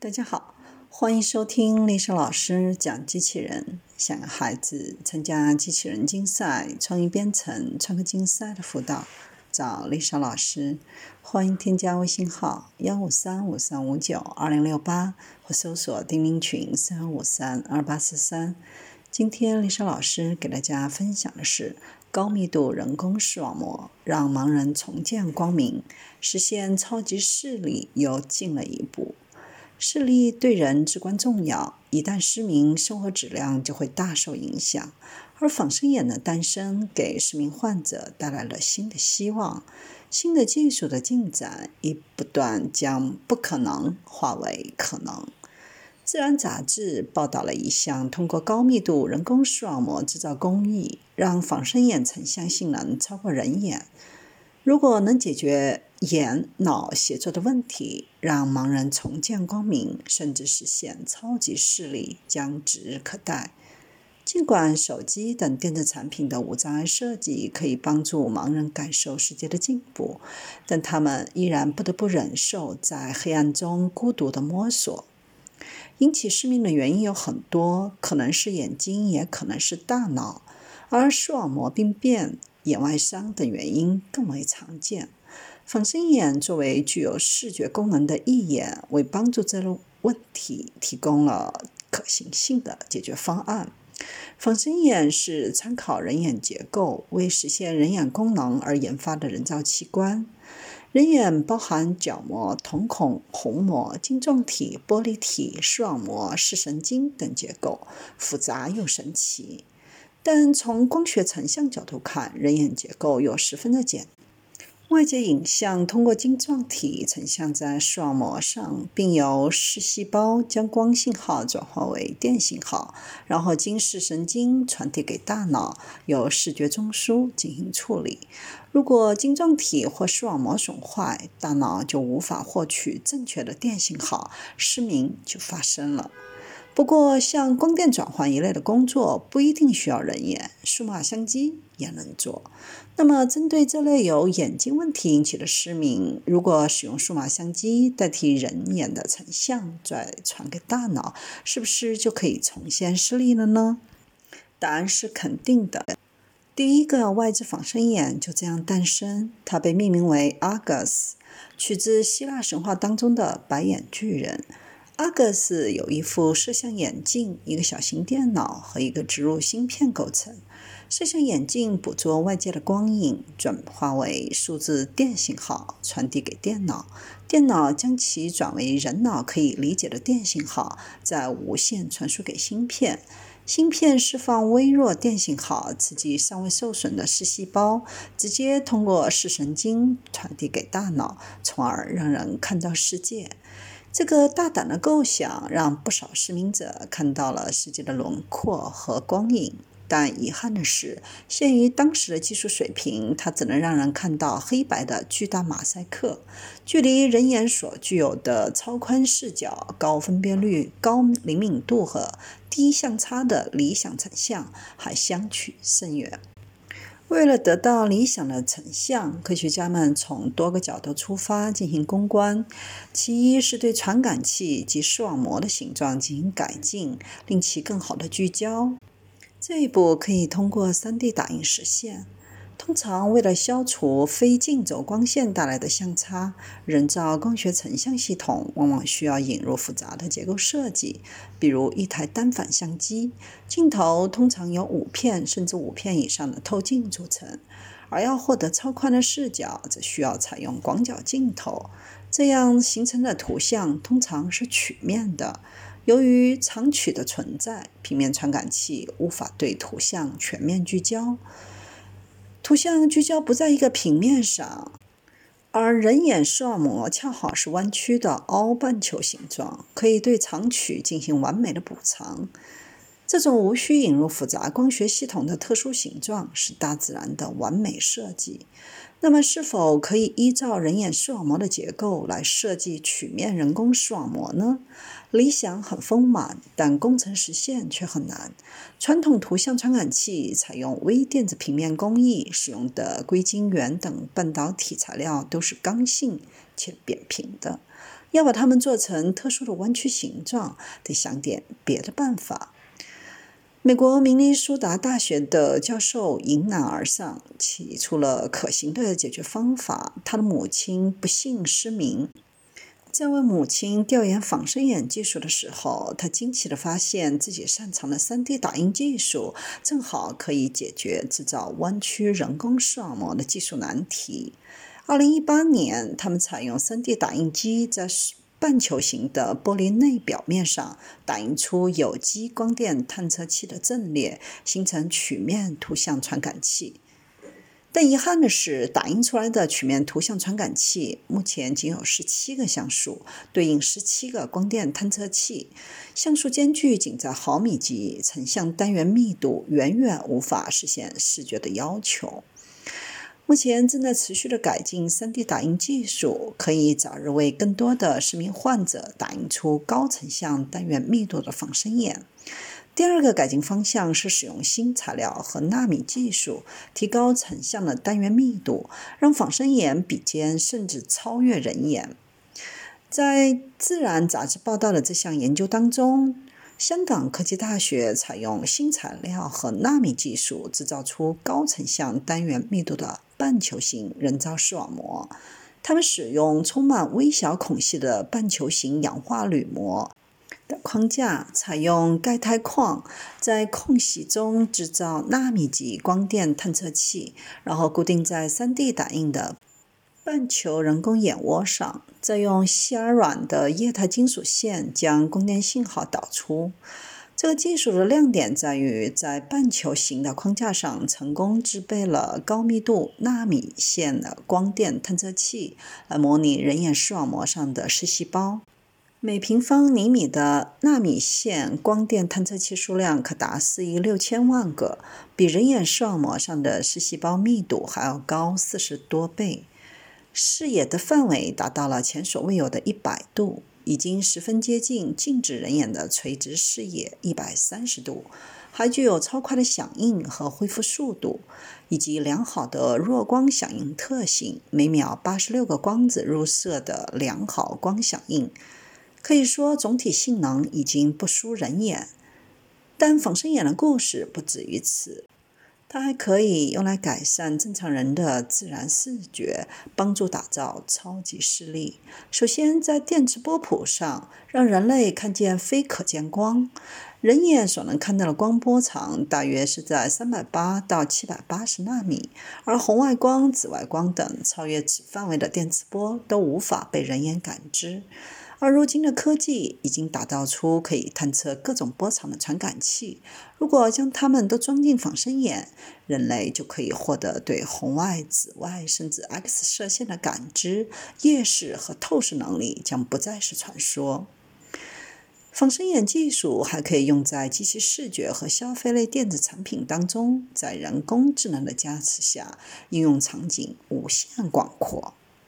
大家好，欢迎收听丽莎老师讲机器人。想让孩子参加机器人竞赛、创意编程、创客竞赛的辅导，找丽莎老师。欢迎添加微信号幺五三五三五九二零六八，或搜索钉钉群三五三二八四三。今天丽莎老师给大家分享的是高密度人工视网膜，让盲人重见光明，实现超级视力又进了一步。视力对人至关重要，一旦失明，生活质量就会大受影响。而仿生眼的诞生，给失明患者带来了新的希望。新的技术的进展，亦不断将不可能化为可能。《自然》杂志报道了一项通过高密度人工视网膜制造工艺，让仿生眼成像性能超过人眼。如果能解决眼脑协作的问题，让盲人重见光明，甚至实现超级视力，将指日可待。尽管手机等电子产品的无障碍设计可以帮助盲人感受世界的进步，但他们依然不得不忍受在黑暗中孤独的摸索。引起失明的原因有很多，可能是眼睛，也可能是大脑，而视网膜病变。眼外伤等原因更为常见。仿生眼作为具有视觉功能的义眼，为帮助这类问题提供了可行性的解决方案。仿生眼是参考人眼结构，为实现人眼功能而研发的人造器官。人眼包含角膜、瞳孔、虹膜、晶状体、玻璃体、视网膜、视神经等结构，复杂又神奇。但从光学成像角度看，人眼结构又十分的简。外界影像通过晶状体成像在视网膜上，并由视细胞将光信号转化为电信号，然后经视神经传递给大脑，由视觉中枢进行处理。如果晶状体或视网膜损坏，大脑就无法获取正确的电信号，失明就发生了。不过，像光电转换一类的工作不一定需要人眼，数码相机也能做。那么，针对这类由眼睛问题引起的失明，如果使用数码相机代替人眼的成像，再传给大脑，是不是就可以重现视力了呢？答案是肯定的。第一个外置仿生眼就这样诞生，它被命名为 Argus，，取自希腊神话当中的白眼巨人。阿格斯有一副摄像眼镜、一个小型电脑和一个植入芯片构成。摄像眼镜捕捉外界的光影，转化为数字电信号，传递给电脑。电脑将其转为人脑可以理解的电信号，再无线传输给芯片。芯片释放微弱电信号，刺激尚未受损的视细胞，直接通过视神经传递给大脑，从而让人看到世界。这个大胆的构想让不少失明者看到了世界的轮廓和光影，但遗憾的是，限于当时的技术水平，它只能让人看到黑白的巨大马赛克，距离人眼所具有的超宽视角、高分辨率、高灵敏度和低相差的理想成像还相去甚远。为了得到理想的成像，科学家们从多个角度出发进行攻关。其一是对传感器及视网膜的形状进行改进，令其更好的聚焦。这一步可以通过 3D 打印实现。通常，为了消除非竞走光线带来的相差，人造光学成像系统往往需要引入复杂的结构设计，比如一台单反相机，镜头通常由五片甚至五片以上的透镜组成；而要获得超宽的视角，则需要采用广角镜头，这样形成的图像通常是曲面的。由于长曲的存在，平面传感器无法对图像全面聚焦。图像聚焦不在一个平面上，而人眼视网膜恰好是弯曲的凹半球形状，可以对长曲进行完美的补偿。这种无需引入复杂光学系统的特殊形状，是大自然的完美设计。那么，是否可以依照人眼视网膜的结构来设计曲面人工视网膜呢？理想很丰满，但工程实现却很难。传统图像传感器采用微电子平面工艺，使用的硅晶圆等半导体材料都是刚性且扁平的。要把它们做成特殊的弯曲形状，得想点别的办法。美国明尼苏达大学的教授迎难而上，提出了可行的解决方法。他的母亲不幸失明，在为母亲调研仿生眼技术的时候，他惊奇地发现自己擅长的 3D 打印技术正好可以解决制造弯曲人工视网膜的技术难题。2018年，他们采用 3D 打印机在。半球形的玻璃内表面上打印出有机光电探测器的阵列，形成曲面图像传感器。但遗憾的是，打印出来的曲面图像传感器目前仅有十七个像素，对应十七个光电探测器，像素间距仅在毫米级，成像单元密度远远无法实现视觉的要求。目前正在持续的改进 3D 打印技术，可以早日为更多的失明患者打印出高成像单元密度的仿生眼。第二个改进方向是使用新材料和纳米技术，提高成像的单元密度，让仿生眼比肩甚至超越人眼。在《自然》杂志报道的这项研究当中。香港科技大学采用新材料和纳米技术，制造出高成像单元密度的半球形人造视网膜。他们使用充满微小孔隙的半球形氧化铝膜的框架，采用钙钛矿在空隙中制造纳米级光电探测器，然后固定在 3D 打印的。半球人工眼窝上，再用细而软的液态金属线将供电信号导出。这个技术的亮点在于，在半球形的框架上成功制备了高密度纳米线的光电探测器，来模拟人眼视网膜上的视细胞。每平方厘米的纳米线光电探测器数量可达四亿六千万个，比人眼视网膜上的视细胞密度还要高四十多倍。视野的范围达到了前所未有的一百度，已经十分接近静止人眼的垂直视野一百三十度，还具有超快的响应和恢复速度，以及良好的弱光响应特性，每秒八十六个光子入射的良好光响应。可以说，总体性能已经不输人眼。但仿生眼的故事不止于此。它还可以用来改善正常人的自然视觉，帮助打造超级视力。首先，在电磁波谱上，让人类看见非可见光。人眼所能看到的光波长大约是在三百八到七百八十纳米，而红外光、紫外光等超越此范围的电磁波都无法被人眼感知。而如今的科技已经打造出可以探测各种波长的传感器。如果将它们都装进仿生眼，人类就可以获得对红外、紫外甚至 X 射线的感知，夜视和透视能力将不再是传说。仿生眼技术还可以用在机器视觉和消费类电子产品当中，在人工智能的加持下，应用场景无限广阔。